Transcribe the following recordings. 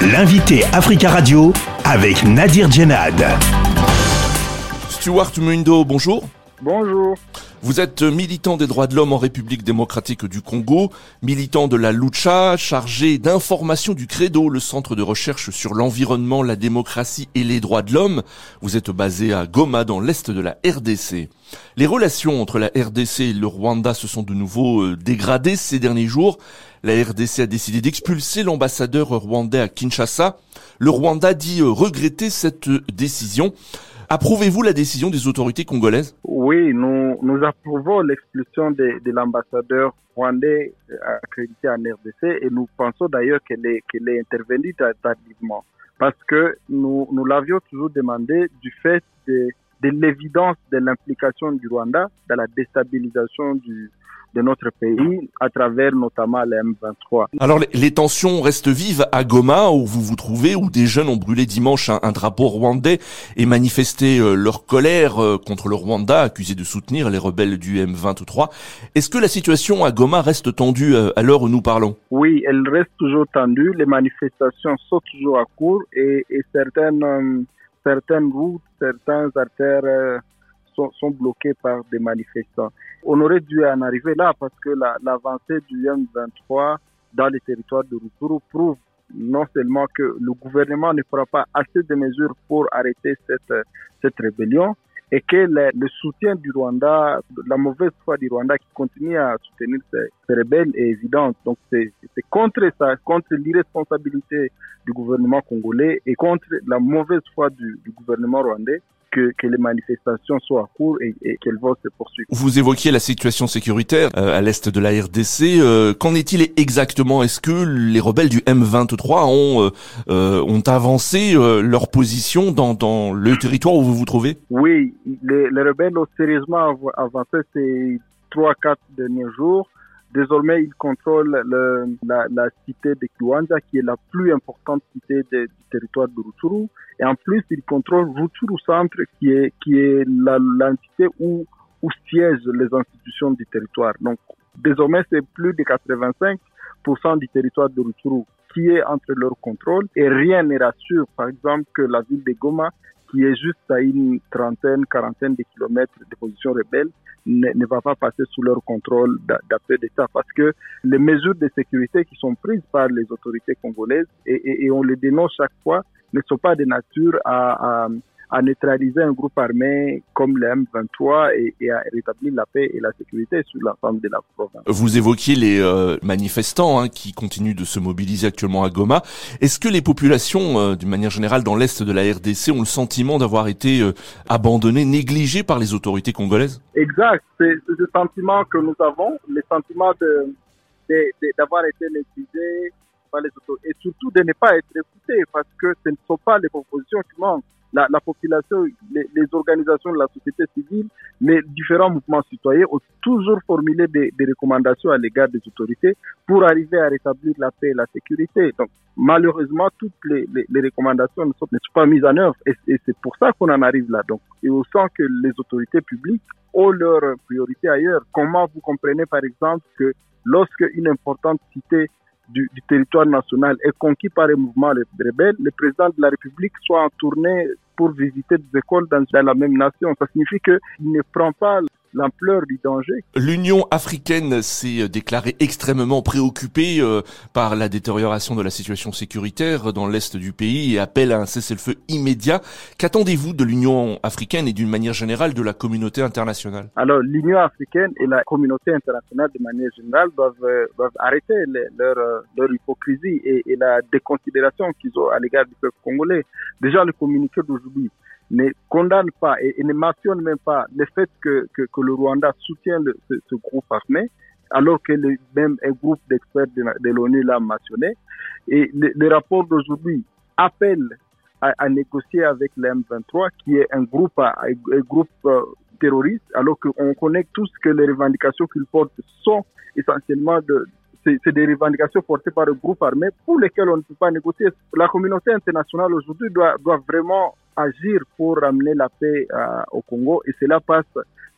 L'invité Africa Radio avec Nadir Djenad. Stuart Mundo, bonjour. Bonjour. Vous êtes militant des droits de l'homme en République démocratique du Congo, militant de la Lucha, chargé d'information du Credo, le centre de recherche sur l'environnement, la démocratie et les droits de l'homme. Vous êtes basé à Goma dans l'est de la RDC. Les relations entre la RDC et le Rwanda se sont de nouveau euh, dégradées ces derniers jours. La RDC a décidé d'expulser l'ambassadeur rwandais à Kinshasa. Le Rwanda dit euh, regretter cette décision. Approuvez-vous la décision des autorités congolaises? Oui, nous, nous approuvons l'expulsion de, de l'ambassadeur rwandais euh, accrédité en RDC et nous pensons d'ailleurs qu'elle est, qu'elle est intervenue tardivement. Parce que nous, nous l'avions toujours demandé du fait de, de l'évidence de l'implication du Rwanda dans la déstabilisation du, de notre pays à travers notamment les M23. Alors les, tensions restent vives à Goma où vous vous trouvez, où des jeunes ont brûlé dimanche un, drapeau rwandais et manifesté euh, leur colère euh, contre le Rwanda, accusé de soutenir les rebelles du M23. Est-ce que la situation à Goma reste tendue euh, à l'heure où nous parlons? Oui, elle reste toujours tendue. Les manifestations sont toujours à court et, et certaines, certaines routes, certains artères sont, bloqués par des manifestants. On aurait dû en arriver là parce que l'avancée du M23 dans les territoires de Rutshuru prouve non seulement que le gouvernement ne fera pas assez de mesures pour arrêter cette, cette rébellion, et que le, soutien du Rwanda, la mauvaise foi du Rwanda qui continue à soutenir ces, rebelles est évidente. Donc c'est contre ça, contre l'irresponsabilité du gouvernement congolais et contre la mauvaise foi du gouvernement rwandais que, que, les manifestations soient à court et, et qu'elles vont se poursuivre. Vous évoquiez la situation sécuritaire euh, à l'est de la RDC. Euh, Qu'en est-il exactement? Est-ce que les rebelles du M23 ont, euh, euh ont avancé euh, leur position dans, dans le territoire où vous vous trouvez? Oui, les, les rebelles ont sérieusement avancé ces trois, quatre derniers jours. Désormais, ils contrôlent le, la, la, cité de Kiwanja, qui est la plus importante cité du territoire de Rutshuru. Et en plus, ils contrôlent Rutshuru Centre, qui est, qui est l'entité où, où siègent les institutions du territoire. Donc, désormais, c'est plus de 85% du territoire de Rutshuru qui est entre leur contrôle. Et rien ne rassure, par exemple, que la ville de Goma, qui est juste à une trentaine, quarantaine de kilomètres de position rebelle, ne, va pas passer sous leur contrôle d'après d'État parce que les mesures de sécurité qui sont prises par les autorités congolaises et, et, et on les dénonce chaque fois ne sont pas de nature à, à, à neutraliser un groupe armé comme le M23 et, et, à rétablir la paix et la sécurité sur l'ensemble de la province. Vous évoquiez les euh, manifestants hein, qui continuent de se mobiliser actuellement à Goma. Est-ce que les populations, euh, d'une manière générale, dans l'est de la RDC, ont le sentiment d'avoir été euh, abandonnées, négligées par les autorités congolaises? Exact. C'est ce sentiment que nous avons, le sentiment de, d'avoir été négligés par les autorités et surtout de ne pas être écoutés parce que ce ne sont pas les propositions qui manquent la, la population, les, les, organisations de la société civile, les différents mouvements citoyens ont toujours formulé des, des recommandations à l'égard des autorités pour arriver à rétablir la paix et la sécurité. Donc, malheureusement, toutes les, les, les recommandations ne sont, ne sont, pas mises en œuvre et, c'est pour ça qu'on en arrive là. Donc, et on sent que les autorités publiques ont leurs priorités ailleurs. Comment vous comprenez, par exemple, que lorsque une importante cité du, du, territoire national est conquis par les mouvements rebelles, le président de la République soit en tournée pour visiter des écoles dans, dans la même nation. Ça signifie qu'il ne prend pas l'ampleur du danger. L'Union africaine s'est déclarée extrêmement préoccupée euh, par la détérioration de la situation sécuritaire dans l'est du pays et appelle à un cessez-le-feu immédiat. Qu'attendez-vous de l'Union africaine et d'une manière générale de la communauté internationale? Alors l'Union africaine et la communauté internationale de manière générale doivent, euh, doivent arrêter leur, euh, leur hypocrisie et, et la déconsidération qu'ils ont à l'égard du peuple congolais. Déjà le communiqué d'aujourd'hui ne condamne pas et, ne mentionne même pas le fait que, que, le Rwanda soutient ce, groupe armé, alors que même un groupe d'experts de, l'ONU l'a mentionné. Et le, le rapport d'aujourd'hui appelle à, négocier avec le M23, qui est un groupe, un, groupe euh, terroriste, alors qu'on connaît tous que les revendications qu'ils portent sont essentiellement de, c'est des revendications portées par le groupe armé pour lesquelles on ne peut pas négocier. La communauté internationale aujourd'hui doit vraiment agir pour ramener la paix euh, au Congo et cela passe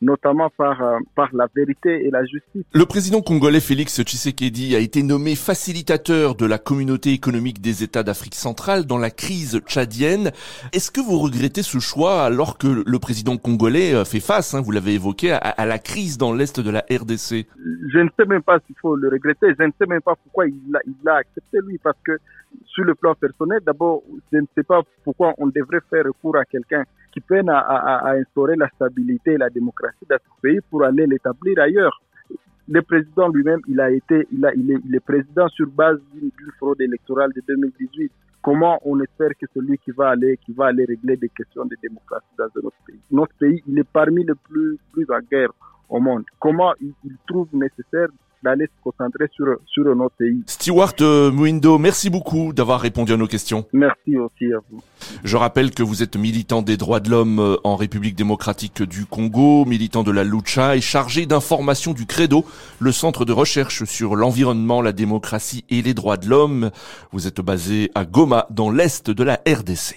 notamment par, euh, par la vérité et la justice. Le président congolais Félix Tshisekedi a été nommé facilitateur de la communauté économique des États d'Afrique centrale dans la crise tchadienne. Est-ce que vous regrettez ce choix alors que le président congolais euh, fait face, hein, vous l'avez évoqué, à, la crise dans l'Est de la RDC Je ne sais même pas s'il faut le regretter, je ne sais même pas pourquoi il l'a accepté lui, parce que sur le plan personnel, d'abord, je ne sais pas pourquoi on devrait faire recours à quelqu'un qui peine à, instaurer la stabilité et la démocratie dans ce pays pour aller l'établir ailleurs. Le président lui-même, il a été, il, est, président sur base d'une fraude électorale de 2018. Comment on espère que celui qui va aller, qui va aller régler des questions de démocratie dans notre pays? Notre pays, il est parmi les plus, plus en guerre au monde. Comment il trouve nécessaire d'aller se concentrer sur, sur notre pays. Stewart euh, Mouindo, merci beaucoup d'avoir répondu à nos questions. Merci aussi à vous. Je rappelle que vous êtes militant des droits de l'homme euh, en République démocratique du Congo, militant de la Lucha et chargé d'information du Credo, le centre de recherche sur l'environnement, la démocratie et les droits de l'homme. Vous êtes basé à Goma, dans l'est de la RDC.